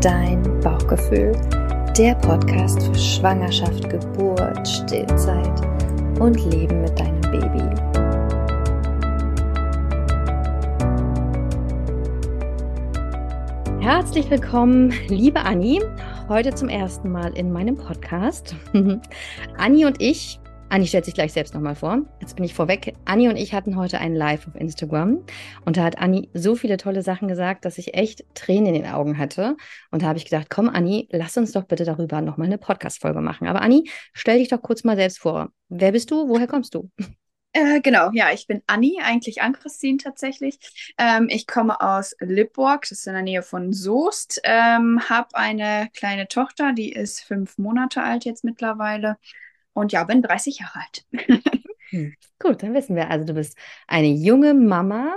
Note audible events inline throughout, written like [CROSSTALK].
dein Bauchgefühl. Der Podcast für Schwangerschaft, Geburt, Stillzeit und Leben mit deinem Baby. Herzlich willkommen, liebe Anni, heute zum ersten Mal in meinem Podcast. [LAUGHS] Anni und ich Anni stellt sich gleich selbst nochmal vor. Jetzt bin ich vorweg. Anni und ich hatten heute einen Live auf Instagram und da hat Anni so viele tolle Sachen gesagt, dass ich echt Tränen in den Augen hatte. Und da habe ich gedacht, komm Anni, lass uns doch bitte darüber nochmal eine Podcast-Folge machen. Aber Anni, stell dich doch kurz mal selbst vor. Wer bist du? Woher kommst du? Äh, genau, ja, ich bin Anni, eigentlich Ann-Christine tatsächlich. Ähm, ich komme aus Lipburg, das ist in der Nähe von Soest. Ähm, habe eine kleine Tochter, die ist fünf Monate alt jetzt mittlerweile. Und ja, bin 30 Jahre alt. [LAUGHS] hm. Gut, dann wissen wir. Also du bist eine junge Mama.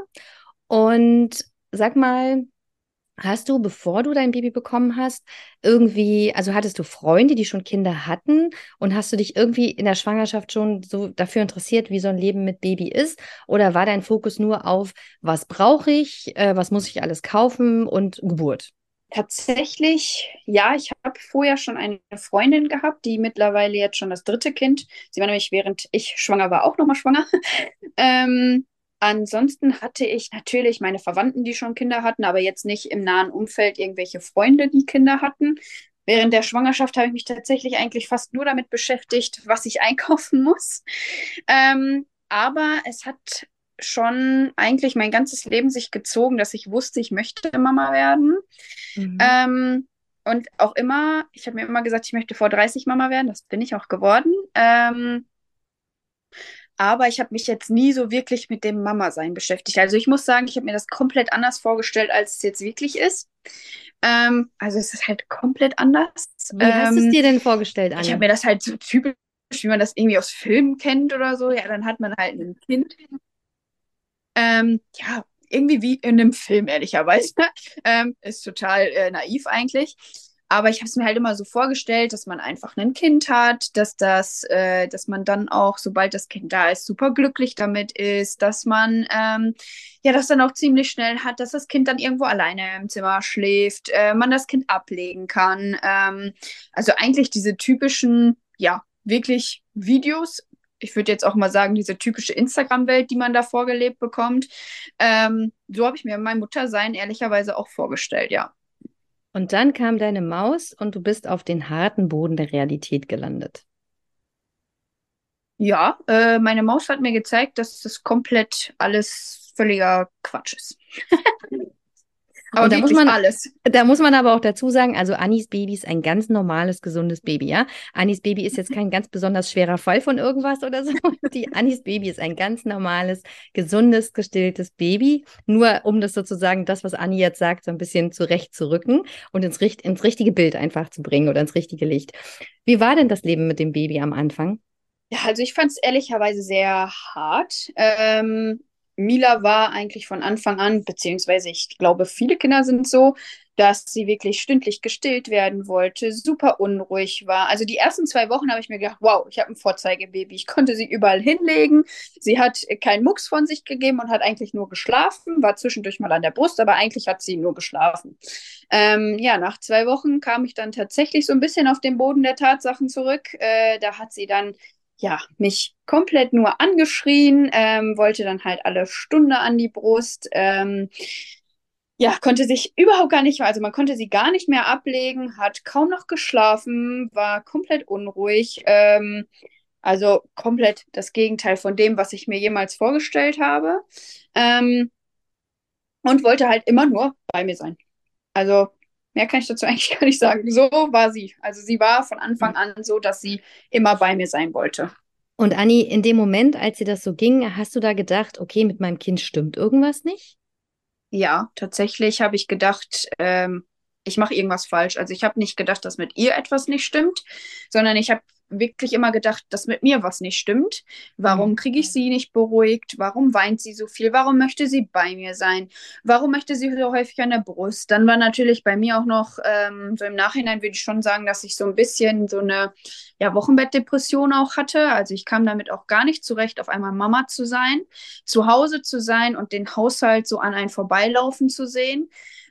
Und sag mal, hast du, bevor du dein Baby bekommen hast, irgendwie, also hattest du Freunde, die schon Kinder hatten? Und hast du dich irgendwie in der Schwangerschaft schon so dafür interessiert, wie so ein Leben mit Baby ist? Oder war dein Fokus nur auf, was brauche ich, äh, was muss ich alles kaufen und Geburt? Tatsächlich, ja, ich habe vorher schon eine Freundin gehabt, die mittlerweile jetzt schon das dritte Kind. Sie war nämlich, während ich schwanger war, auch nochmal schwanger. [LAUGHS] ähm, ansonsten hatte ich natürlich meine Verwandten, die schon Kinder hatten, aber jetzt nicht im nahen Umfeld irgendwelche Freunde, die Kinder hatten. Während der Schwangerschaft habe ich mich tatsächlich eigentlich fast nur damit beschäftigt, was ich einkaufen [LAUGHS] muss. Ähm, aber es hat schon eigentlich mein ganzes Leben sich gezogen, dass ich wusste, ich möchte Mama werden. Mhm. Ähm, und auch immer, ich habe mir immer gesagt, ich möchte vor 30 Mama werden. Das bin ich auch geworden. Ähm, aber ich habe mich jetzt nie so wirklich mit dem Mama-Sein beschäftigt. Also ich muss sagen, ich habe mir das komplett anders vorgestellt, als es jetzt wirklich ist. Ähm, also es ist halt komplett anders. Wie hast du es ähm, dir denn vorgestellt, Anne? Ich habe mir das halt so typisch, wie man das irgendwie aus Filmen kennt oder so. Ja, dann hat man halt ein Kind ähm, ja, irgendwie wie in einem Film, ehrlicherweise. [LAUGHS] ähm, ist total äh, naiv eigentlich. Aber ich habe es mir halt immer so vorgestellt, dass man einfach ein Kind hat, dass das, äh, dass man dann auch, sobald das Kind da ist, super glücklich damit ist, dass man ähm, ja das dann auch ziemlich schnell hat, dass das Kind dann irgendwo alleine im Zimmer schläft, äh, man das Kind ablegen kann. Ähm, also eigentlich diese typischen, ja, wirklich Videos, ich würde jetzt auch mal sagen, diese typische Instagram-Welt, die man da vorgelebt bekommt. Ähm, so habe ich mir mein Muttersein ehrlicherweise auch vorgestellt, ja. Und dann kam deine Maus und du bist auf den harten Boden der Realität gelandet. Ja, äh, meine Maus hat mir gezeigt, dass das komplett alles völliger Quatsch ist. [LAUGHS] Aber da muss man alles. Da muss man aber auch dazu sagen, also Annis Baby ist ein ganz normales, gesundes Baby, ja. Annis Baby ist jetzt kein ganz besonders schwerer Fall von irgendwas oder so. [LAUGHS] Die Annis Baby ist ein ganz normales, gesundes, gestilltes Baby. Nur um das sozusagen, das, was Anni jetzt sagt, so ein bisschen zurechtzurücken und ins, ins richtige Bild einfach zu bringen oder ins richtige Licht. Wie war denn das Leben mit dem Baby am Anfang? Ja, also ich fand es ehrlicherweise sehr hart. Ähm, Mila war eigentlich von Anfang an, beziehungsweise ich glaube, viele Kinder sind so, dass sie wirklich stündlich gestillt werden wollte, super unruhig war. Also die ersten zwei Wochen habe ich mir gedacht, wow, ich habe ein Vorzeigebaby. Ich konnte sie überall hinlegen. Sie hat keinen Mucks von sich gegeben und hat eigentlich nur geschlafen, war zwischendurch mal an der Brust, aber eigentlich hat sie nur geschlafen. Ähm, ja, nach zwei Wochen kam ich dann tatsächlich so ein bisschen auf den Boden der Tatsachen zurück. Äh, da hat sie dann ja, mich komplett nur angeschrien, ähm, wollte dann halt alle Stunde an die Brust. Ähm, ja, konnte sich überhaupt gar nicht, also man konnte sie gar nicht mehr ablegen, hat kaum noch geschlafen, war komplett unruhig. Ähm, also komplett das Gegenteil von dem, was ich mir jemals vorgestellt habe. Ähm, und wollte halt immer nur bei mir sein. Also Mehr kann ich dazu [LAUGHS] eigentlich gar nicht sagen. So war sie. Also sie war von Anfang an so, dass sie immer bei mir sein wollte. Und Anni, in dem Moment, als sie das so ging, hast du da gedacht, okay, mit meinem Kind stimmt irgendwas nicht? Ja, tatsächlich habe ich gedacht, ähm, ich mache irgendwas falsch. Also ich habe nicht gedacht, dass mit ihr etwas nicht stimmt, sondern ich habe wirklich immer gedacht, dass mit mir was nicht stimmt. Warum mhm. kriege ich sie nicht beruhigt? Warum weint sie so viel? Warum möchte sie bei mir sein? Warum möchte sie so häufig an der Brust? Dann war natürlich bei mir auch noch, ähm, so im Nachhinein würde ich schon sagen, dass ich so ein bisschen so eine ja, Wochenbettdepression auch hatte. Also ich kam damit auch gar nicht zurecht, auf einmal Mama zu sein, zu Hause zu sein und den Haushalt so an einen vorbeilaufen zu sehen.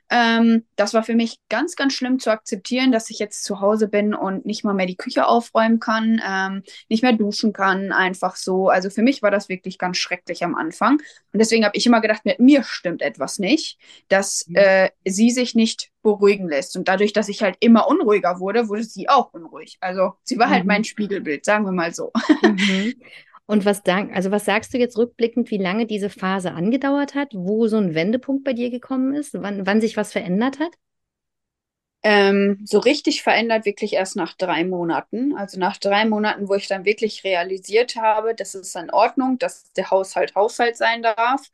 Ähm, das war für mich ganz, ganz schlimm zu akzeptieren, dass ich jetzt zu Hause bin und nicht mal mehr die Küche aufräumen kann, ähm, nicht mehr duschen kann, einfach so. Also für mich war das wirklich ganz schrecklich am Anfang. Und deswegen habe ich immer gedacht, mit mir stimmt etwas nicht, dass mhm. äh, sie sich nicht beruhigen lässt. Und dadurch, dass ich halt immer unruhiger wurde, wurde sie auch unruhig. Also sie war halt mhm. halt mein Spiegelbild, sagen wir mal so. Mhm. Und was, also was sagst du jetzt rückblickend, wie lange diese Phase angedauert hat, wo so ein Wendepunkt bei dir gekommen ist, wann, wann sich was verändert hat? Ähm, so richtig verändert wirklich erst nach drei Monaten. Also nach drei Monaten, wo ich dann wirklich realisiert habe, das ist in Ordnung, dass der Haushalt Haushalt sein darf.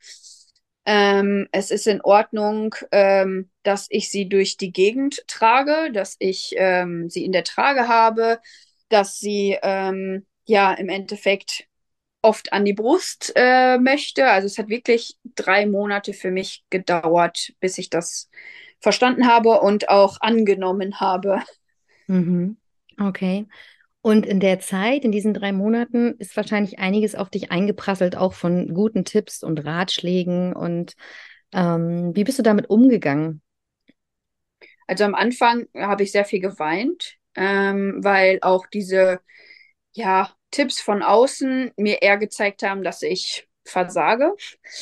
Ähm, es ist in Ordnung, ähm, dass ich sie durch die Gegend trage, dass ich ähm, sie in der Trage habe, dass sie ähm, ja im Endeffekt oft an die Brust äh, möchte. Also es hat wirklich drei Monate für mich gedauert, bis ich das verstanden habe und auch angenommen habe. Mhm. Okay. Und in der Zeit, in diesen drei Monaten, ist wahrscheinlich einiges auf dich eingeprasselt, auch von guten Tipps und Ratschlägen. Und ähm, wie bist du damit umgegangen? Also am Anfang habe ich sehr viel geweint, ähm, weil auch diese ja, Tipps von außen mir eher gezeigt haben, dass ich versage.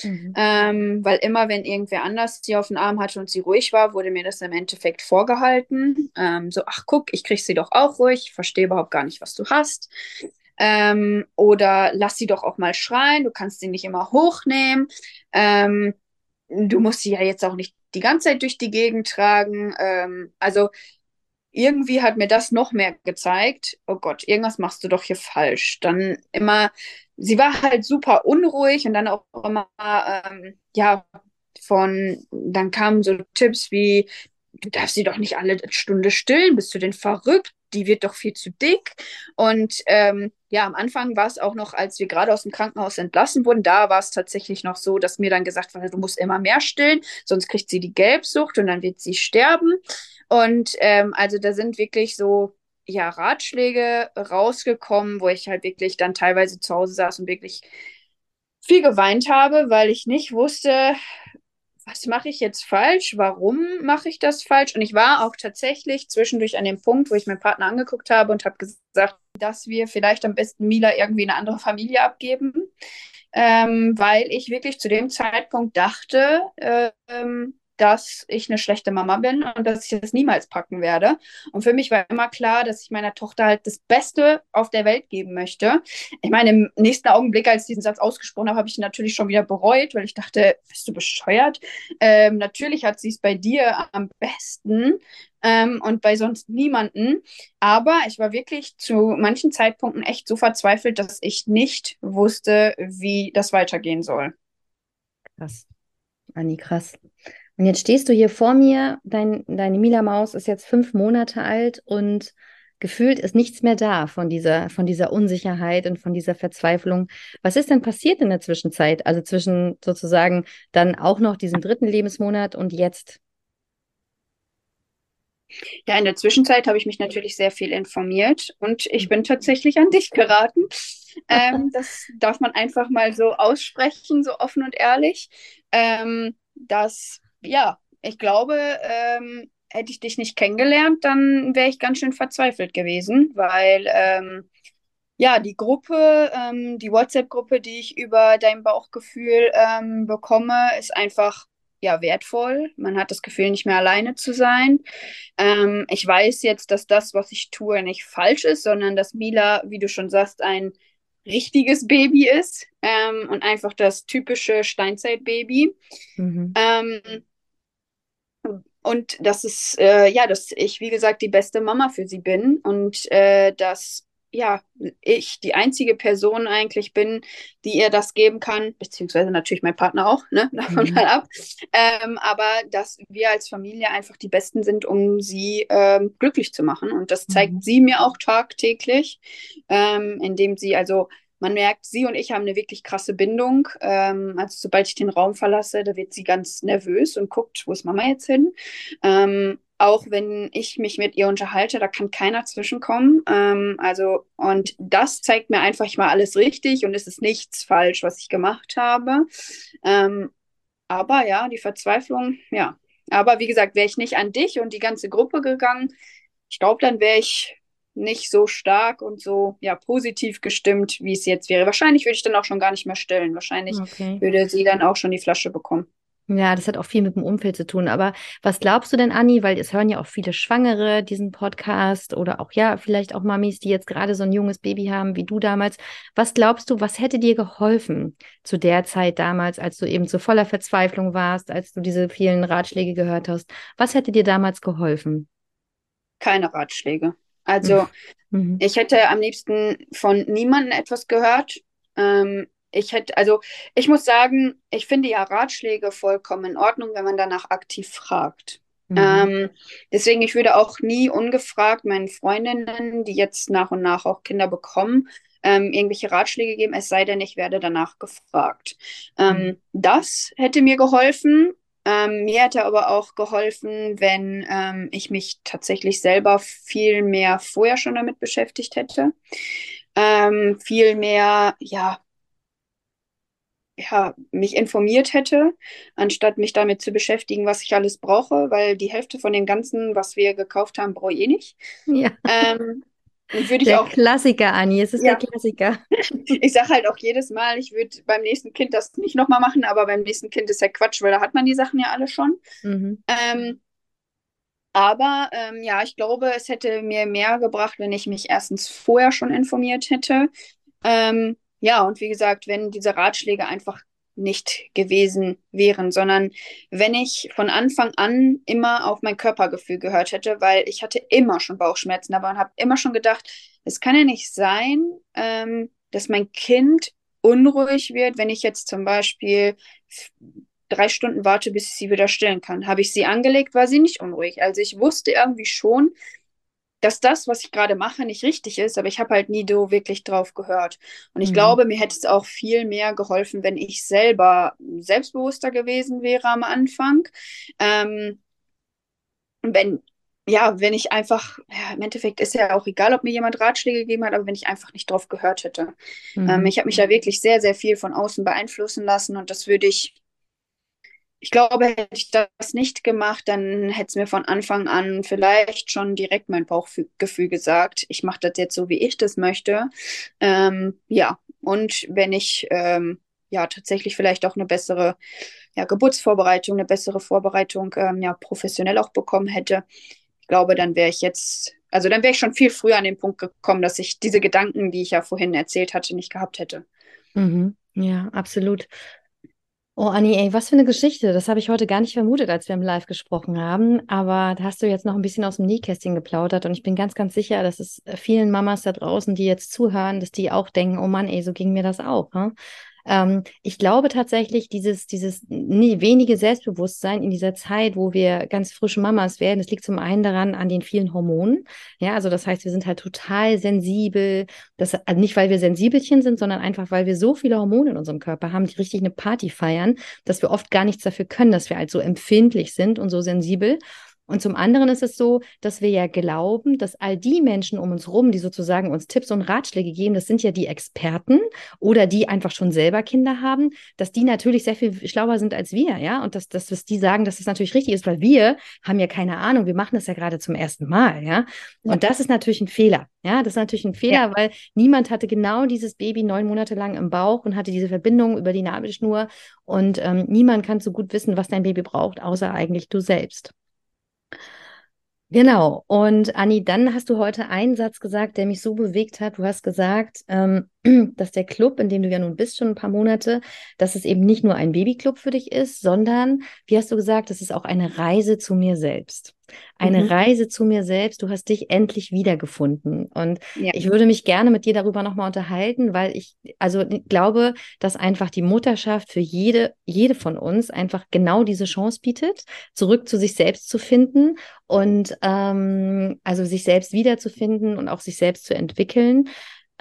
Mhm. Ähm, weil immer, wenn irgendwer anders sie auf den Arm hatte und sie ruhig war, wurde mir das im Endeffekt vorgehalten. Ähm, so, ach guck, ich krieg sie doch auch ruhig, verstehe überhaupt gar nicht, was du hast. Ähm, oder lass sie doch auch mal schreien, du kannst sie nicht immer hochnehmen. Ähm, du musst sie ja jetzt auch nicht die ganze Zeit durch die Gegend tragen. Ähm, also irgendwie hat mir das noch mehr gezeigt, oh Gott, irgendwas machst du doch hier falsch. Dann immer, sie war halt super unruhig und dann auch immer, ähm, ja, von, dann kamen so Tipps wie, du darfst sie doch nicht alle Stunde stillen, bist du denn verrückt? Die wird doch viel zu dick. Und ähm, ja, am Anfang war es auch noch, als wir gerade aus dem Krankenhaus entlassen wurden, da war es tatsächlich noch so, dass mir dann gesagt wurde, du musst immer mehr stillen, sonst kriegt sie die Gelbsucht und dann wird sie sterben. Und ähm, also da sind wirklich so ja, Ratschläge rausgekommen, wo ich halt wirklich dann teilweise zu Hause saß und wirklich viel geweint habe, weil ich nicht wusste, was mache ich jetzt falsch? Warum mache ich das falsch? Und ich war auch tatsächlich zwischendurch an dem Punkt, wo ich meinen Partner angeguckt habe und habe gesagt, dass wir vielleicht am besten Mila irgendwie eine andere Familie abgeben, ähm, weil ich wirklich zu dem Zeitpunkt dachte, ähm, dass ich eine schlechte Mama bin und dass ich das niemals packen werde. Und für mich war immer klar, dass ich meiner Tochter halt das Beste auf der Welt geben möchte. Ich meine, im nächsten Augenblick, als ich diesen Satz ausgesprochen habe, habe ich ihn natürlich schon wieder bereut, weil ich dachte, bist du bescheuert? Ähm, natürlich hat sie es bei dir am besten. Ähm, und bei sonst niemanden. Aber ich war wirklich zu manchen Zeitpunkten echt so verzweifelt, dass ich nicht wusste, wie das weitergehen soll. Krass. Anni, krass. Und jetzt stehst du hier vor mir, dein, deine Mila-Maus ist jetzt fünf Monate alt und gefühlt ist nichts mehr da von dieser, von dieser Unsicherheit und von dieser Verzweiflung. Was ist denn passiert in der Zwischenzeit? Also zwischen sozusagen dann auch noch diesem dritten Lebensmonat und jetzt? Ja, in der Zwischenzeit habe ich mich natürlich sehr viel informiert und ich bin tatsächlich an dich geraten. Ähm, [LAUGHS] das darf man einfach mal so aussprechen, so offen und ehrlich, ähm, dass ja, ich glaube, ähm, hätte ich dich nicht kennengelernt, dann wäre ich ganz schön verzweifelt gewesen, weil ähm, ja, die Gruppe, ähm, die WhatsApp-Gruppe, die ich über dein Bauchgefühl ähm, bekomme, ist einfach ja wertvoll. Man hat das Gefühl, nicht mehr alleine zu sein. Ähm, ich weiß jetzt, dass das, was ich tue, nicht falsch ist, sondern dass Mila, wie du schon sagst, ein richtiges Baby ist ähm, und einfach das typische Steinzeitbaby. Mhm. Und dass es, äh, ja, dass ich, wie gesagt, die beste Mama für sie bin und äh, dass, ja, ich die einzige Person eigentlich bin, die ihr das geben kann, beziehungsweise natürlich mein Partner auch, ne, [LAUGHS] davon mhm. mal ab. Ähm, aber dass wir als Familie einfach die Besten sind, um sie ähm, glücklich zu machen. Und das zeigt mhm. sie mir auch tagtäglich, ähm, indem sie also man merkt, sie und ich haben eine wirklich krasse Bindung. Ähm, also sobald ich den Raum verlasse, da wird sie ganz nervös und guckt, wo ist Mama jetzt hin? Ähm, auch wenn ich mich mit ihr unterhalte, da kann keiner zwischenkommen. Ähm, also, und das zeigt mir einfach, mache alles richtig und es ist nichts falsch, was ich gemacht habe. Ähm, aber ja, die Verzweiflung, ja, aber wie gesagt, wäre ich nicht an dich und die ganze Gruppe gegangen, ich glaube, dann wäre ich nicht so stark und so ja positiv gestimmt, wie es jetzt wäre. Wahrscheinlich würde ich dann auch schon gar nicht mehr stillen. Wahrscheinlich okay. würde sie dann auch schon die Flasche bekommen. Ja, das hat auch viel mit dem Umfeld zu tun. Aber was glaubst du denn, Anni? Weil es hören ja auch viele Schwangere diesen Podcast oder auch ja, vielleicht auch Mamis, die jetzt gerade so ein junges Baby haben wie du damals. Was glaubst du, was hätte dir geholfen zu der Zeit damals, als du eben zu voller Verzweiflung warst, als du diese vielen Ratschläge gehört hast? Was hätte dir damals geholfen? Keine Ratschläge. Also [LAUGHS] mhm. ich hätte am liebsten von niemandem etwas gehört. Ähm, ich hätte, also ich muss sagen, ich finde ja Ratschläge vollkommen in Ordnung, wenn man danach aktiv fragt. Mhm. Ähm, deswegen, ich würde auch nie ungefragt meinen Freundinnen, die jetzt nach und nach auch Kinder bekommen, ähm, irgendwelche Ratschläge geben, es sei denn, ich werde danach gefragt. Ähm, mhm. Das hätte mir geholfen. Ähm, mir hätte aber auch geholfen, wenn ähm, ich mich tatsächlich selber viel mehr vorher schon damit beschäftigt hätte. Ähm, viel mehr, ja, ja, mich informiert hätte, anstatt mich damit zu beschäftigen, was ich alles brauche, weil die Hälfte von dem Ganzen, was wir gekauft haben, brauche ich eh nicht. Ja. Ähm, würde der auch, Klassiker, Anni, es ist ja. der Klassiker. [LAUGHS] Ich sage halt auch jedes Mal, ich würde beim nächsten Kind das nicht nochmal machen, aber beim nächsten Kind ist ja Quatsch, weil da hat man die Sachen ja alle schon. Mhm. Ähm, aber ähm, ja, ich glaube, es hätte mir mehr gebracht, wenn ich mich erstens vorher schon informiert hätte. Ähm, ja, und wie gesagt, wenn diese Ratschläge einfach nicht gewesen wären, sondern wenn ich von Anfang an immer auf mein Körpergefühl gehört hätte, weil ich hatte immer schon Bauchschmerzen, aber habe immer schon gedacht, es kann ja nicht sein, ähm, dass mein Kind unruhig wird, wenn ich jetzt zum Beispiel drei Stunden warte, bis ich sie wieder stillen kann. Habe ich sie angelegt, war sie nicht unruhig. Also ich wusste irgendwie schon, dass das, was ich gerade mache, nicht richtig ist, aber ich habe halt nie so wirklich drauf gehört. Und ich mhm. glaube, mir hätte es auch viel mehr geholfen, wenn ich selber selbstbewusster gewesen wäre am Anfang. Ähm, wenn, ja, wenn ich einfach, ja, im Endeffekt ist ja auch egal, ob mir jemand Ratschläge gegeben hat, aber wenn ich einfach nicht drauf gehört hätte. Mhm. Ähm, ich habe mich da wirklich sehr, sehr viel von außen beeinflussen lassen und das würde ich ich glaube, hätte ich das nicht gemacht, dann hätte es mir von Anfang an vielleicht schon direkt mein Bauchgefühl gesagt, ich mache das jetzt so, wie ich das möchte. Ähm, ja, und wenn ich ähm, ja tatsächlich vielleicht auch eine bessere ja, Geburtsvorbereitung, eine bessere Vorbereitung ähm, ja professionell auch bekommen hätte, ich glaube, dann wäre ich jetzt, also dann wäre ich schon viel früher an den Punkt gekommen, dass ich diese Gedanken, die ich ja vorhin erzählt hatte, nicht gehabt hätte. Mhm. Ja, absolut. Oh, Anni, ey, was für eine Geschichte. Das habe ich heute gar nicht vermutet, als wir im Live gesprochen haben. Aber da hast du jetzt noch ein bisschen aus dem Nähkästchen geplaudert. Und ich bin ganz, ganz sicher, dass es vielen Mamas da draußen, die jetzt zuhören, dass die auch denken, oh Mann, ey, so ging mir das auch. Ne? Ähm, ich glaube tatsächlich, dieses, dieses nee, wenige Selbstbewusstsein in dieser Zeit, wo wir ganz frische Mamas werden, das liegt zum einen daran an den vielen Hormonen. Ja, also das heißt, wir sind halt total sensibel. Das, also nicht, weil wir Sensibelchen sind, sondern einfach, weil wir so viele Hormone in unserem Körper haben, die richtig eine Party feiern, dass wir oft gar nichts dafür können, dass wir halt so empfindlich sind und so sensibel. Und zum anderen ist es so, dass wir ja glauben, dass all die Menschen um uns rum, die sozusagen uns Tipps und Ratschläge geben, das sind ja die Experten oder die einfach schon selber Kinder haben, dass die natürlich sehr viel schlauer sind als wir, ja. Und dass, dass, dass die sagen, dass das natürlich richtig ist, weil wir haben ja keine Ahnung, wir machen das ja gerade zum ersten Mal, ja. Und das ist natürlich ein Fehler, ja. Das ist natürlich ein Fehler, ja. weil niemand hatte genau dieses Baby neun Monate lang im Bauch und hatte diese Verbindung über die Nabelschnur. Und ähm, niemand kann so gut wissen, was dein Baby braucht, außer eigentlich du selbst. Genau. Und Anni, dann hast du heute einen Satz gesagt, der mich so bewegt hat. Du hast gesagt, ähm, [CLEARS THROAT] dass der Club, in dem du ja nun bist, schon ein paar Monate, dass es eben nicht nur ein Babyclub für dich ist, sondern, wie hast du gesagt, es ist auch eine Reise zu mir selbst. Eine mhm. Reise zu mir selbst. Du hast dich endlich wiedergefunden. Und ja. ich würde mich gerne mit dir darüber nochmal unterhalten, weil ich also glaube, dass einfach die Mutterschaft für jede, jede von uns einfach genau diese Chance bietet, zurück zu sich selbst zu finden und ähm, also sich selbst wiederzufinden und auch sich selbst zu entwickeln.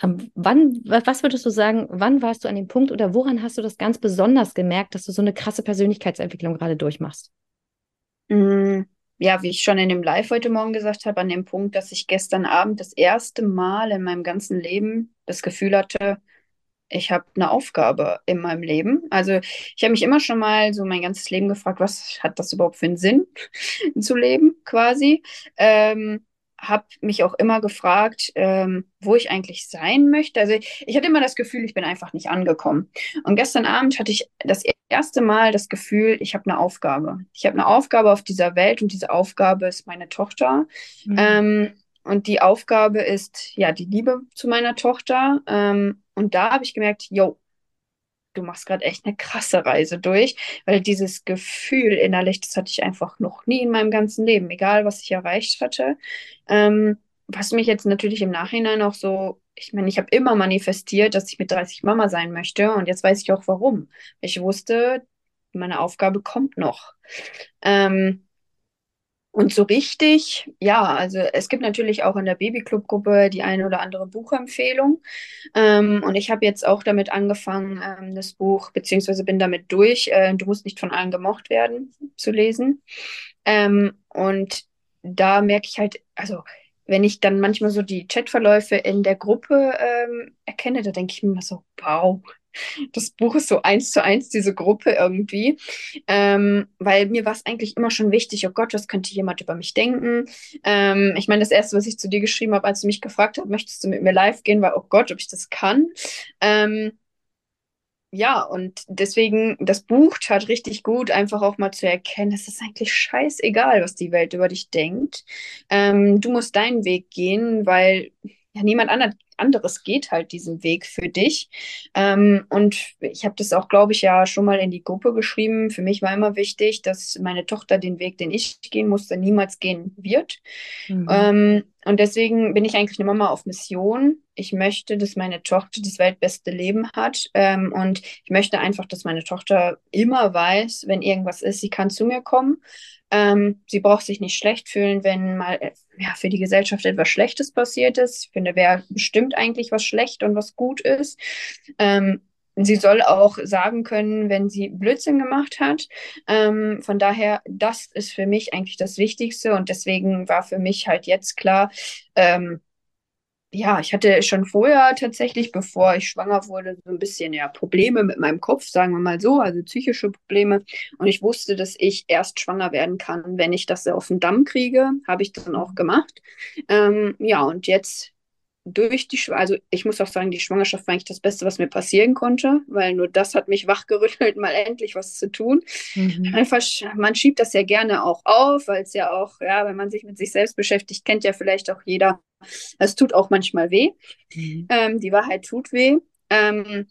Ähm, wann, was würdest du sagen, wann warst du an dem Punkt oder woran hast du das ganz besonders gemerkt, dass du so eine krasse Persönlichkeitsentwicklung gerade durchmachst? Mm, ja, wie ich schon in dem Live heute Morgen gesagt habe, an dem Punkt, dass ich gestern Abend das erste Mal in meinem ganzen Leben das Gefühl hatte, ich habe eine Aufgabe in meinem Leben. Also ich habe mich immer schon mal so mein ganzes Leben gefragt, was hat das überhaupt für einen Sinn [LAUGHS] zu leben quasi. Ähm, habe mich auch immer gefragt, ähm, wo ich eigentlich sein möchte. Also ich, ich hatte immer das Gefühl, ich bin einfach nicht angekommen. Und gestern Abend hatte ich das erste Mal das Gefühl, ich habe eine Aufgabe. Ich habe eine Aufgabe auf dieser Welt und diese Aufgabe ist meine Tochter. Mhm. Ähm, und die Aufgabe ist ja die Liebe zu meiner Tochter. Ähm, und da habe ich gemerkt, yo, du machst gerade echt eine krasse Reise durch, weil dieses Gefühl innerlich, das hatte ich einfach noch nie in meinem ganzen Leben, egal was ich erreicht hatte. Ähm, was mich jetzt natürlich im Nachhinein auch so, ich meine, ich habe immer manifestiert, dass ich mit 30 Mama sein möchte und jetzt weiß ich auch warum. Ich wusste, meine Aufgabe kommt noch. Ähm, und so richtig, ja, also es gibt natürlich auch in der Babyclub-Gruppe die eine oder andere Buchempfehlung. Ähm, und ich habe jetzt auch damit angefangen, ähm, das Buch, beziehungsweise bin damit durch, äh, Du musst nicht von allen gemocht werden, zu lesen. Ähm, und da merke ich halt, also wenn ich dann manchmal so die Chatverläufe in der Gruppe ähm, erkenne, da denke ich mir immer so, wow, das Buch ist so eins zu eins diese Gruppe irgendwie, ähm, weil mir war es eigentlich immer schon wichtig, oh Gott, was könnte jemand über mich denken? Ähm, ich meine, das Erste, was ich zu dir geschrieben habe, als du mich gefragt hast, möchtest du mit mir live gehen, war, oh Gott, ob ich das kann. Ähm, ja, und deswegen, das Buch tat richtig gut, einfach auch mal zu erkennen, es ist eigentlich scheißegal, was die Welt über dich denkt. Ähm, du musst deinen Weg gehen, weil ja, niemand anderes geht halt diesen Weg für dich. Ähm, und ich habe das auch, glaube ich, ja schon mal in die Gruppe geschrieben. Für mich war immer wichtig, dass meine Tochter den Weg, den ich gehen musste, niemals gehen wird. Mhm. Ähm, und deswegen bin ich eigentlich eine Mama auf Mission. Ich möchte, dass meine Tochter das weltbeste Leben hat. Ähm, und ich möchte einfach, dass meine Tochter immer weiß, wenn irgendwas ist, sie kann zu mir kommen. Ähm, sie braucht sich nicht schlecht fühlen, wenn mal äh, ja, für die Gesellschaft etwas Schlechtes passiert ist. Ich finde, wer bestimmt eigentlich, was schlecht und was gut ist. Ähm, sie soll auch sagen können, wenn sie Blödsinn gemacht hat. Ähm, von daher, das ist für mich eigentlich das Wichtigste und deswegen war für mich halt jetzt klar, ähm, ja, ich hatte schon vorher tatsächlich, bevor ich schwanger wurde, so ein bisschen ja Probleme mit meinem Kopf, sagen wir mal so, also psychische Probleme. Und ich wusste, dass ich erst schwanger werden kann, wenn ich das auf den Damm kriege. Habe ich dann auch gemacht. Ähm, ja, und jetzt durch die, also ich muss auch sagen, die Schwangerschaft war eigentlich das Beste, was mir passieren konnte, weil nur das hat mich [LAUGHS] wachgerüttelt, mal endlich was zu tun. Mhm. Einfach, man schiebt das ja gerne auch auf, weil es ja auch, ja, wenn man sich mit sich selbst beschäftigt, kennt ja vielleicht auch jeder, es tut auch manchmal weh. Mhm. Ähm, die Wahrheit tut weh. Ähm,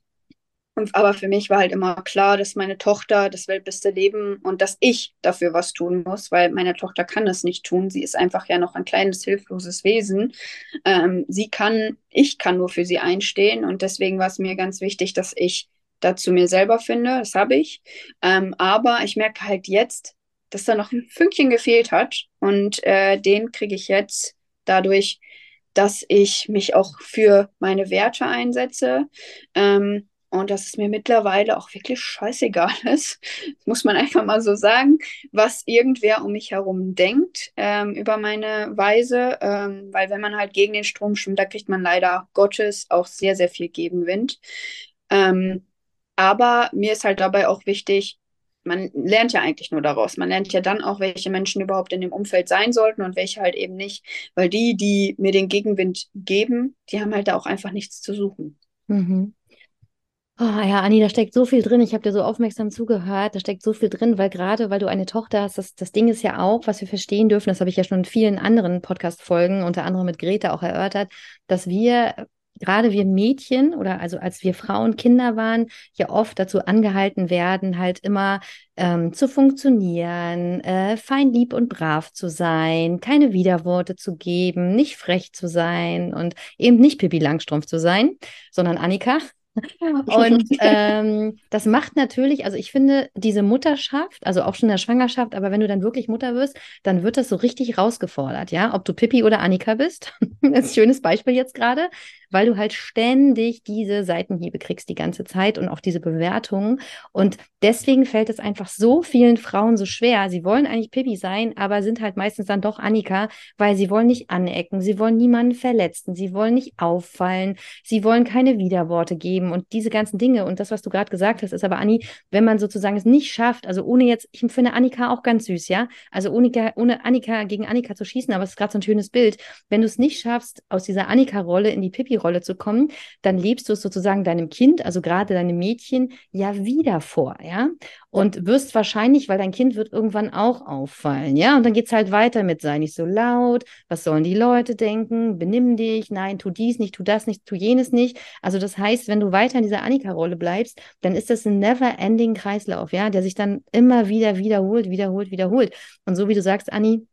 und, aber für mich war halt immer klar, dass meine Tochter das weltbeste Leben und dass ich dafür was tun muss, weil meine Tochter kann das nicht tun. Sie ist einfach ja noch ein kleines, hilfloses Wesen. Ähm, sie kann, ich kann nur für sie einstehen und deswegen war es mir ganz wichtig, dass ich dazu mir selber finde. Das habe ich. Ähm, aber ich merke halt jetzt, dass da noch ein Fünkchen gefehlt hat und äh, den kriege ich jetzt dadurch, dass ich mich auch für meine Werte einsetze. Ähm, und dass es mir mittlerweile auch wirklich scheißegal [LAUGHS] ist, muss man einfach mal so sagen, was irgendwer um mich herum denkt ähm, über meine Weise, ähm, weil wenn man halt gegen den Strom schwimmt, da kriegt man leider Gottes auch sehr, sehr viel Gegenwind. Ähm, aber mir ist halt dabei auch wichtig, man lernt ja eigentlich nur daraus. Man lernt ja dann auch, welche Menschen überhaupt in dem Umfeld sein sollten und welche halt eben nicht. Weil die, die mir den Gegenwind geben, die haben halt da auch einfach nichts zu suchen. Mhm. Oh, ja, Anni, da steckt so viel drin. Ich habe dir so aufmerksam zugehört. Da steckt so viel drin, weil gerade, weil du eine Tochter hast, das, das Ding ist ja auch, was wir verstehen dürfen, das habe ich ja schon in vielen anderen Podcast-Folgen, unter anderem mit Greta auch erörtert, dass wir gerade wir Mädchen oder also als wir Frauen Kinder waren, ja oft dazu angehalten werden, halt immer ähm, zu funktionieren, äh, fein, lieb und brav zu sein, keine Widerworte zu geben, nicht frech zu sein und eben nicht Pippi Langstrumpf zu sein, sondern Annika, und [LAUGHS] ähm, das macht natürlich, also ich finde, diese Mutterschaft, also auch schon in der Schwangerschaft, aber wenn du dann wirklich Mutter wirst, dann wird das so richtig rausgefordert, ja, ob du Pippi oder Annika bist. [LAUGHS] das ist ein schönes Beispiel jetzt gerade, weil du halt ständig diese Seitenhiebe kriegst die ganze Zeit und auch diese Bewertungen. Und deswegen fällt es einfach so vielen Frauen so schwer. Sie wollen eigentlich Pippi sein, aber sind halt meistens dann doch Annika, weil sie wollen nicht anecken, sie wollen niemanden verletzen, sie wollen nicht auffallen, sie wollen keine Widerworte geben geben und diese ganzen Dinge und das, was du gerade gesagt hast, ist aber, Anni, wenn man sozusagen es nicht schafft, also ohne jetzt, ich finde Annika auch ganz süß, ja, also ohne, ohne Annika gegen Annika zu schießen, aber es ist gerade so ein schönes Bild, wenn du es nicht schaffst, aus dieser Annika-Rolle in die Pippi-Rolle zu kommen, dann lebst du es sozusagen deinem Kind, also gerade deinem Mädchen, ja wieder vor, ja, und wirst wahrscheinlich, weil dein Kind wird irgendwann auch auffallen, ja, und dann geht es halt weiter mit, sei nicht so laut, was sollen die Leute denken, benimm dich, nein, tu dies nicht, tu das nicht, tu jenes nicht. Also das heißt, wenn du weiter in dieser Annika-Rolle bleibst, dann ist das ein never-ending Kreislauf, ja, der sich dann immer wieder wiederholt, wiederholt, wiederholt. Und so wie du sagst, Anni,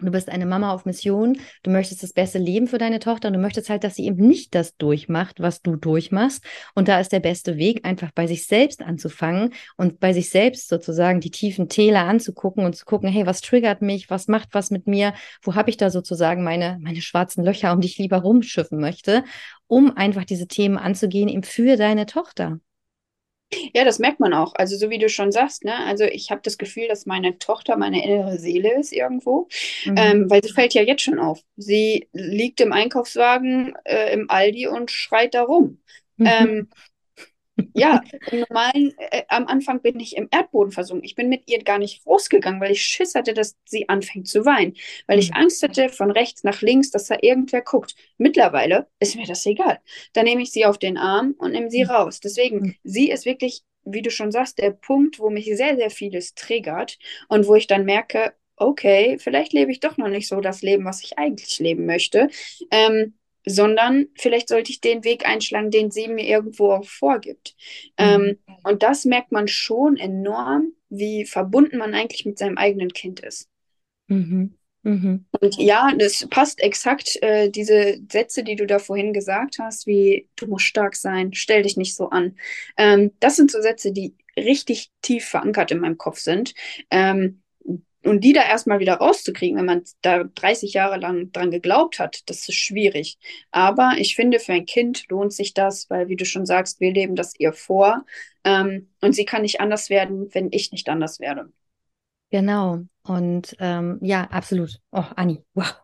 Du bist eine Mama auf Mission. Du möchtest das beste Leben für deine Tochter und du möchtest halt, dass sie eben nicht das durchmacht, was du durchmachst. Und da ist der beste Weg, einfach bei sich selbst anzufangen und bei sich selbst sozusagen die tiefen Täler anzugucken und zu gucken, hey, was triggert mich? Was macht was mit mir? Wo habe ich da sozusagen meine, meine schwarzen Löcher, um die ich lieber rumschiffen möchte, um einfach diese Themen anzugehen, eben für deine Tochter. Ja, das merkt man auch. Also so wie du schon sagst, ne? Also ich habe das Gefühl, dass meine Tochter meine innere Seele ist irgendwo, mhm. ähm, weil sie fällt ja jetzt schon auf. Sie liegt im Einkaufswagen äh, im Aldi und schreit da rum. Mhm. Ähm, ja, im normalen, äh, am Anfang bin ich im Erdboden versunken. Ich bin mit ihr gar nicht rausgegangen, weil ich Schiss hatte, dass sie anfängt zu weinen. Weil ich mhm. Angst hatte, von rechts nach links, dass da irgendwer guckt. Mittlerweile ist mir das egal. Dann nehme ich sie auf den Arm und nehme sie mhm. raus. Deswegen, mhm. sie ist wirklich, wie du schon sagst, der Punkt, wo mich sehr, sehr vieles triggert und wo ich dann merke, okay, vielleicht lebe ich doch noch nicht so das Leben, was ich eigentlich leben möchte. Ähm, sondern vielleicht sollte ich den Weg einschlagen, den sie mir irgendwo auch vorgibt. Mhm. Ähm, und das merkt man schon enorm, wie verbunden man eigentlich mit seinem eigenen Kind ist. Mhm. Mhm. Und ja, das passt exakt, äh, diese Sätze, die du da vorhin gesagt hast, wie du musst stark sein, stell dich nicht so an. Ähm, das sind so Sätze, die richtig tief verankert in meinem Kopf sind. Ähm, und die da erstmal wieder rauszukriegen, wenn man da 30 Jahre lang dran geglaubt hat, das ist schwierig. Aber ich finde, für ein Kind lohnt sich das, weil, wie du schon sagst, wir leben das ihr vor. Ähm, und sie kann nicht anders werden, wenn ich nicht anders werde. Genau. Und ähm, ja, absolut. Oh, Anni, wow.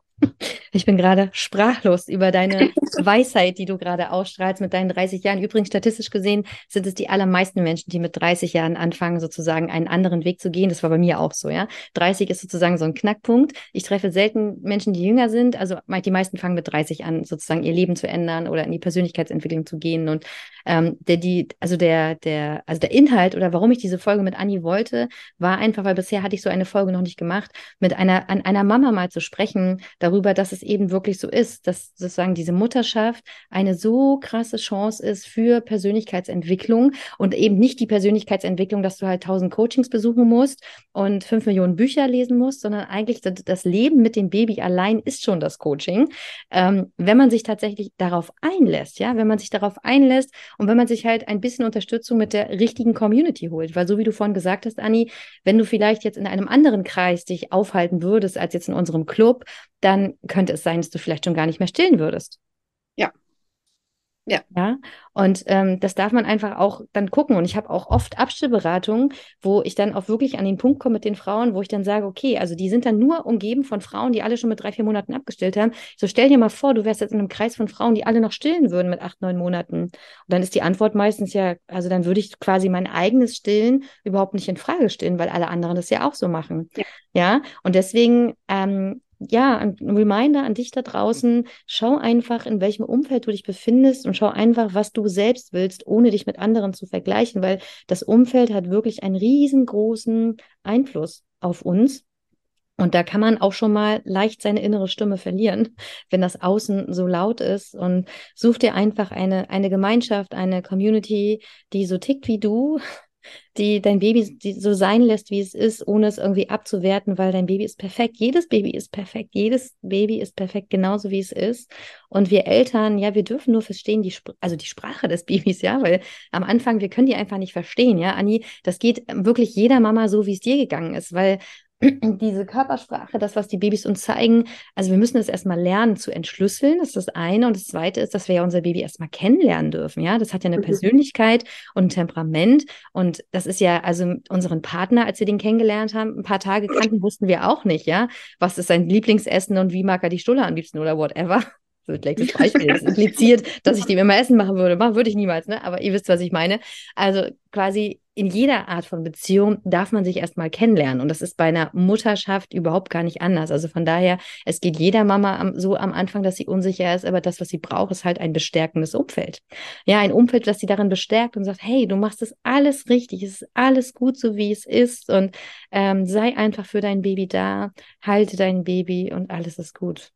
Ich bin gerade sprachlos über deine Weisheit, die du gerade ausstrahlst mit deinen 30 Jahren. Übrigens, statistisch gesehen sind es die allermeisten Menschen, die mit 30 Jahren anfangen, sozusagen einen anderen Weg zu gehen. Das war bei mir auch so, ja. 30 ist sozusagen so ein Knackpunkt. Ich treffe selten Menschen, die jünger sind. Also die meisten fangen mit 30 an, sozusagen ihr Leben zu ändern oder in die Persönlichkeitsentwicklung zu gehen. Und ähm, der, die, also der, der, also der Inhalt oder warum ich diese Folge mit Anni wollte, war einfach, weil bisher hatte ich so eine Folge noch nicht gemacht, mit einer, an einer Mama mal zu sprechen, darüber, dass es eben wirklich so ist, dass sozusagen diese Mutterschaft eine so krasse Chance ist für Persönlichkeitsentwicklung und eben nicht die Persönlichkeitsentwicklung, dass du halt tausend Coachings besuchen musst und fünf Millionen Bücher lesen musst, sondern eigentlich das Leben mit dem Baby allein ist schon das Coaching. Ähm, wenn man sich tatsächlich darauf einlässt, ja, wenn man sich darauf einlässt und wenn man sich halt ein bisschen Unterstützung mit der richtigen Community holt, weil so wie du vorhin gesagt hast, Anni, wenn du vielleicht jetzt in einem anderen Kreis dich aufhalten würdest als jetzt in unserem Club, dann könnte es sein, dass du vielleicht schon gar nicht mehr stillen würdest. Ja. Ja. Ja. Und ähm, das darf man einfach auch dann gucken. Und ich habe auch oft Abstillberatungen, wo ich dann auch wirklich an den Punkt komme mit den Frauen, wo ich dann sage, okay, also die sind dann nur umgeben von Frauen, die alle schon mit drei, vier Monaten abgestillt haben. So stell dir mal vor, du wärst jetzt in einem Kreis von Frauen, die alle noch stillen würden mit acht, neun Monaten. Und dann ist die Antwort meistens ja, also dann würde ich quasi mein eigenes Stillen überhaupt nicht in Frage stellen, weil alle anderen das ja auch so machen. Ja. ja? Und deswegen ähm, ja, ein Reminder an dich da draußen, schau einfach, in welchem Umfeld du dich befindest und schau einfach, was du selbst willst, ohne dich mit anderen zu vergleichen, weil das Umfeld hat wirklich einen riesengroßen Einfluss auf uns. Und da kann man auch schon mal leicht seine innere Stimme verlieren, [LAUGHS] wenn das Außen so laut ist. Und such dir einfach eine, eine Gemeinschaft, eine Community, die so tickt wie du, die dein Baby so sein lässt, wie es ist, ohne es irgendwie abzuwerten, weil dein Baby ist perfekt. Jedes Baby ist perfekt. Jedes Baby ist perfekt, genauso wie es ist. Und wir Eltern, ja, wir dürfen nur verstehen, die, also die Sprache des [LAUGHS] Babys, ja, weil am Anfang, wir können die einfach nicht verstehen, ja, Anni, das geht wirklich jeder Mama so, wie es dir gegangen ist, weil diese Körpersprache, das, was die Babys uns zeigen, also wir müssen es erstmal lernen zu entschlüsseln, das ist das eine. Und das zweite ist, dass wir ja unser Baby erstmal kennenlernen dürfen. Ja, das hat ja eine mhm. Persönlichkeit und ein Temperament. Und das ist ja, also unseren Partner, als wir den kennengelernt haben, ein paar Tage kannten, wussten wir auch nicht, ja, was ist sein Lieblingsessen und wie mag er die Stulle am liebsten oder whatever. so ein schlechtes Beispiel. Das impliziert, dass ich dem immer Essen machen würde. Machen würde ich niemals, ne? Aber ihr wisst, was ich meine. Also quasi in jeder Art von Beziehung darf man sich erstmal kennenlernen. Und das ist bei einer Mutterschaft überhaupt gar nicht anders. Also von daher, es geht jeder Mama am, so am Anfang, dass sie unsicher ist, aber das, was sie braucht, ist halt ein bestärkendes Umfeld. Ja, ein Umfeld, das sie darin bestärkt und sagt, hey, du machst es alles richtig, es ist alles gut, so wie es ist und ähm, sei einfach für dein Baby da, halte dein Baby und alles ist gut.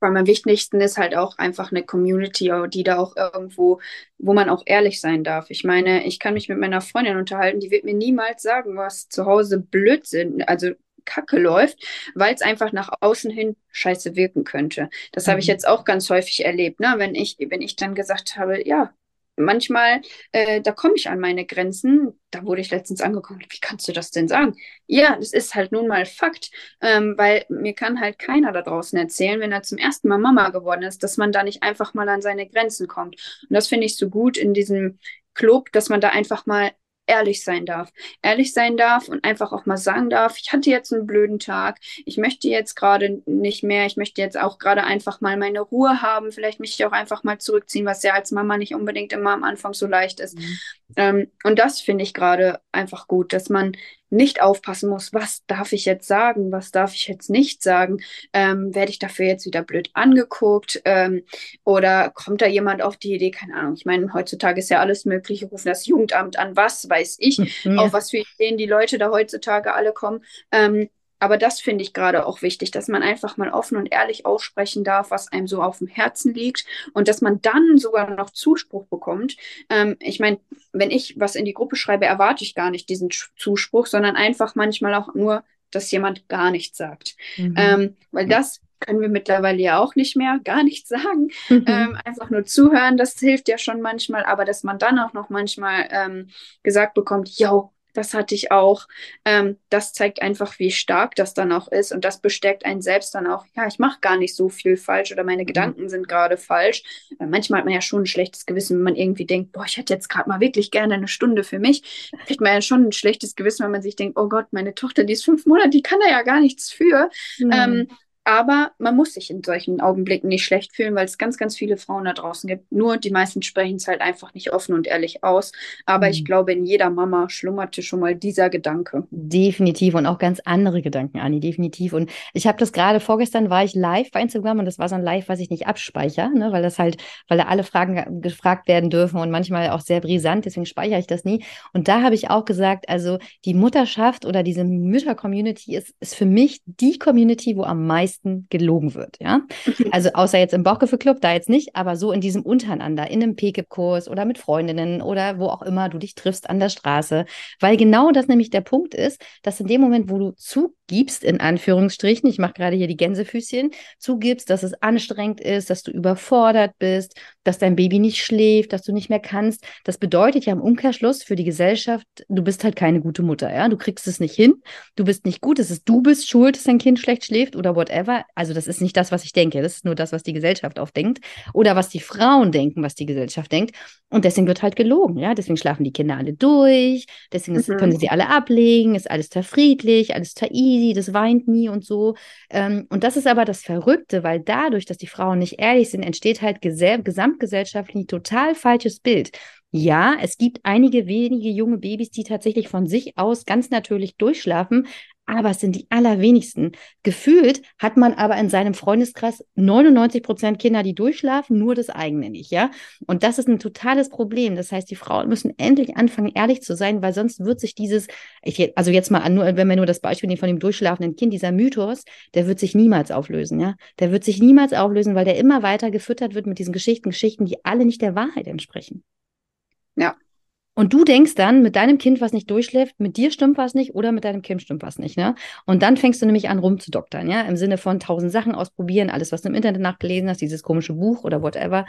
Allem am wichtigsten ist halt auch einfach eine Community, die da auch irgendwo, wo man auch ehrlich sein darf. Ich meine, ich kann mich mit meiner Freundin unterhalten, die wird mir niemals sagen, was zu Hause Blödsinn, also Kacke läuft, weil es einfach nach außen hin scheiße wirken könnte. Das mhm. habe ich mhm. jetzt auch ganz häufig erlebt, ne? wenn ich, wenn ich dann gesagt habe, ja, manchmal, äh, da komme ich an meine Grenzen. Da wurde ich letztens angekommen. Wie kannst du das denn sagen? Ja, das ist halt nun mal Fakt, ähm, weil mir kann halt keiner da draußen erzählen, wenn er zum ersten Mal Mama geworden ist, dass man da nicht einfach mal an seine Grenzen kommt. Und das finde ich so gut in diesem Club, dass man da einfach mal ehrlich sein darf. Ehrlich sein darf und einfach auch mal sagen darf, ich hatte jetzt einen blöden Tag, ich möchte jetzt gerade nicht mehr, ich möchte jetzt auch gerade einfach mal meine Ruhe haben, vielleicht mich auch einfach mal zurückziehen, was ja als Mama nicht unbedingt immer am Anfang so leicht ist. Mhm. Ähm, und das finde ich gerade einfach gut, dass man nicht aufpassen muss, was darf ich jetzt sagen, was darf ich jetzt nicht sagen, ähm, werde ich dafür jetzt wieder blöd angeguckt ähm, oder kommt da jemand auf die Idee, keine Ahnung, ich meine, heutzutage ist ja alles möglich, rufen das Jugendamt an, was weiß ich, ja. auf was für Ideen die Leute da heutzutage alle kommen. Ähm, aber das finde ich gerade auch wichtig, dass man einfach mal offen und ehrlich aussprechen darf, was einem so auf dem Herzen liegt und dass man dann sogar noch Zuspruch bekommt. Ähm, ich meine, wenn ich was in die Gruppe schreibe, erwarte ich gar nicht diesen Zuspruch, sondern einfach manchmal auch nur, dass jemand gar nichts sagt. Mhm. Ähm, weil das können wir mittlerweile ja auch nicht mehr gar nichts sagen. Mhm. [LAUGHS] Ähm, einfach nur zuhören, das hilft ja schon manchmal, aber dass man dann auch noch manchmal ähm, gesagt bekommt, yo, das hatte ich auch. Ähm, das zeigt einfach, wie stark das dann auch ist. Und das bestärkt einen selbst dann auch, ja, ich mache gar nicht so viel falsch oder meine mhm. Gedanken sind gerade falsch. Äh, manchmal hat man ja schon ein schlechtes Gewissen, wenn man irgendwie denkt, boah, ich hätte jetzt gerade mal wirklich gerne eine Stunde für mich. Kriegt man ja schon ein schlechtes Gewissen, wenn man sich denkt, oh Gott, meine Tochter, die ist fünf Monate, die kann da ja gar nichts für. Mhm. Ähm, aber man muss sich in solchen Augenblicken nicht schlecht fühlen, weil es ganz, ganz viele Frauen da draußen gibt. Nur die meisten sprechen es halt einfach nicht offen und ehrlich aus. Aber mhm. ich glaube, in jeder Mama schlummerte schon mal dieser Gedanke. Definitiv und auch ganz andere Gedanken, Anni, definitiv. Und ich habe das gerade vorgestern, war ich live bei Instagram und das war so ein Live, was ich nicht abspeichere, ne, weil das halt, weil da alle Fragen gefragt werden dürfen und manchmal auch sehr brisant, deswegen speichere ich das nie. Und da habe ich auch gesagt, also die Mutterschaft oder diese Mütter-Community ist, ist für mich die Community, wo am meisten meisten gelogen wird, ja. Also außer jetzt im Bauchgefühlclub, da jetzt nicht, aber so in diesem Untereinander, in einem PKIP-Kurs oder mit Freundinnen oder wo auch immer du dich triffst an der Straße, weil genau das nämlich der Punkt ist, dass in dem Moment, wo du zugibst, in Anführungsstrichen, ich mache gerade hier die Gänsefüßchen, zugibst, dass es anstrengend ist, dass du überfordert bist, dass dein Baby nicht schläft, dass du nicht mehr kannst, das bedeutet ja im Umkehrschluss für die Gesellschaft, du bist halt keine gute Mutter, ja, du kriegst es nicht hin, du bist nicht gut, es ist du bist schuld, dass dein Kind schlecht schläft oder whatever. Also das ist nicht das, was ich denke. Das ist nur das, was die Gesellschaft oft denkt. Oder was die Frauen denken, was die Gesellschaft denkt. Und deswegen wird halt gelogen, ja. Deswegen schlafen die Kinder alle durch. Deswegen mhm. können sie sie alle ablegen. Ist alles total friedlich, alles total easy. Das weint nie und so. Ähm, und das ist aber das Verrückte, weil dadurch, dass die Frauen nicht ehrlich sind, entsteht halt gesamtgesellschaftlich ein total falsches Bild. Ja, es gibt einige wenige junge Babys, die tatsächlich von sich aus ganz natürlich durchschlafen, aber es sind die allerwenigsten. Gefühlt hat man aber in seinem Freundeskreis 99 Prozent Kinder, die durchschlafen, nur das eigene nicht, ja. Und das ist ein totales Problem. Das heißt, die Frauen müssen endlich anfangen, ehrlich zu sein, weil sonst wird sich dieses, ich, also jetzt mal an, nur, wenn wir nur das Beispiel nehmen von dem durchschlafenden Kind, dieser Mythos, der wird sich niemals auflösen, ja. Der wird sich niemals auflösen, weil der immer weiter gefüttert wird mit diesen Geschichten, Geschichten, die alle nicht der Wahrheit entsprechen. Ja, und du denkst dann, mit deinem Kind, was nicht durchschläft, mit dir stimmt was nicht oder mit deinem Kind stimmt was nicht, ne? Und dann fängst du nämlich an rumzudoktern, ja? Im Sinne von tausend Sachen ausprobieren, alles, was du im Internet nachgelesen hast, dieses komische Buch oder whatever.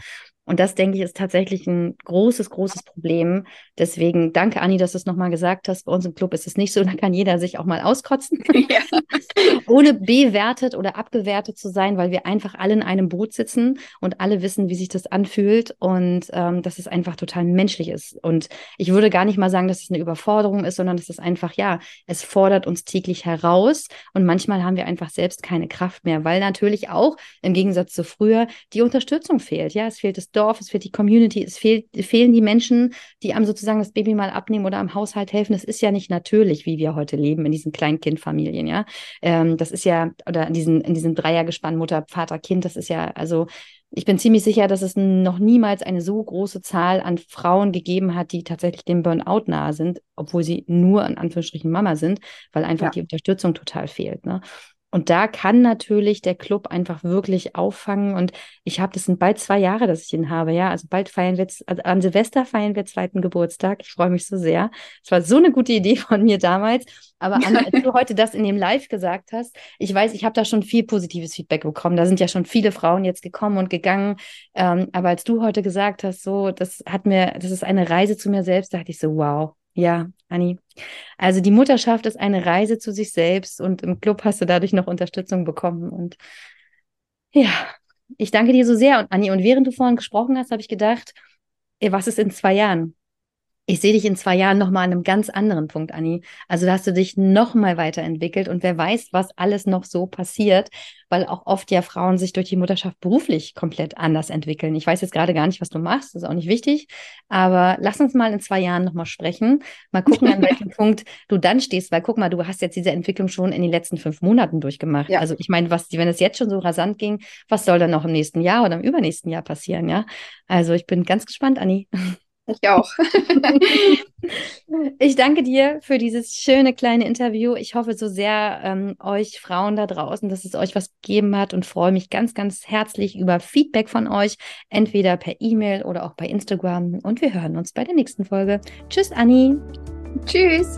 Und das, denke ich, ist tatsächlich ein großes, großes Problem. Deswegen danke, Anni, dass du es nochmal gesagt hast. Bei uns im Club ist es nicht so, da kann jeder sich auch mal auskotzen, [LAUGHS] ja. [LAUGHS] ohne bewertet oder abgewertet zu sein, weil wir einfach alle in einem Boot sitzen und alle wissen, wie sich das anfühlt und ähm, dass es einfach total menschlich ist. Und ich würde gar nicht mal sagen, dass es eine Überforderung ist, sondern es einfach, ja, es fordert uns täglich heraus und manchmal haben wir einfach selbst keine Kraft mehr, weil natürlich auch im Gegensatz zu früher die Unterstützung fehlt. Ja, es fehlt das Dorf, es fehlt die Community, es fehlt, fehlen die Menschen, die am sozusagen das Baby mal abnehmen oder am Haushalt helfen. Das ist ja nicht natürlich, wie wir heute leben in diesen Kleinkindfamilien, ja. Ähm, das ist ja, oder in diesen, in diesen Dreiergespann Mutter, Vater, Kind, das ist ja, also ich bin ziemlich sicher, dass es noch niemals eine so große Zahl an Frauen gegeben hat, die tatsächlich dem Burnout nahe sind, obwohl sie nur in Anführungsstrichen Mama sind, weil einfach ja. die Unterstützung total fehlt. Ne? Und da kann natürlich der Club einfach wirklich auffangen. Und ich habe, das sind bald zwei Jahre, dass ich ihn habe, ja. Also bald feiern wir, also an Silvester feiern wir zweiten Geburtstag. Ich freue mich so sehr. Es war so eine gute Idee [LAUGHS] von mir damals. Aber Anna, als du heute das in dem Live gesagt hast, ich weiß, ich habe da schon viel positives Feedback bekommen. Da sind ja schon viele Frauen jetzt gekommen und gegangen. Ähm, aber als du heute gesagt hast, so, das hat mir, das ist eine Reise zu mir selbst, da dachte ich so, wow, ja, Anni. Also die Mutterschaft ist eine Reise zu sich selbst und im Club hast du dadurch noch Unterstützung bekommen. Und ja, ich danke dir so sehr. Und Anni, und während du vorhin gesprochen hast, habe ich gedacht, ey, was ist in zwei Jahren? Ich sehe dich in zwei Jahren nochmal an einem ganz anderen Punkt, Anni. Also da hast du dich nochmal weiterentwickelt und wer weiß, was alles noch so passiert, weil auch oft ja Frauen sich durch die Mutterschaft beruflich komplett anders entwickeln. Ich weiß jetzt gerade gar nicht, was du machst, das ist auch nicht wichtig, aber lass uns mal in zwei Jahren nochmal sprechen, mal gucken, an welchem [LAUGHS] Punkt du dann stehst, weil guck mal, du hast jetzt diese Entwicklung schon in den letzten fünf Monaten durchgemacht. Ja. Also ich meine, was, wenn es jetzt schon so rasant ging, was soll dann noch im nächsten Jahr oder im übernächsten Jahr passieren, ja? Also ich bin ganz gespannt, Anni. Ich auch. [LAUGHS] ich danke dir für dieses schöne kleine Interview. Ich hoffe so sehr ähm, euch Frauen da draußen, dass es euch was gegeben hat und freue mich ganz, ganz herzlich über Feedback von euch, entweder per E-Mail oder auch bei Instagram. Und wir hören uns bei der nächsten Folge. Tschüss, Anni. Tschüss.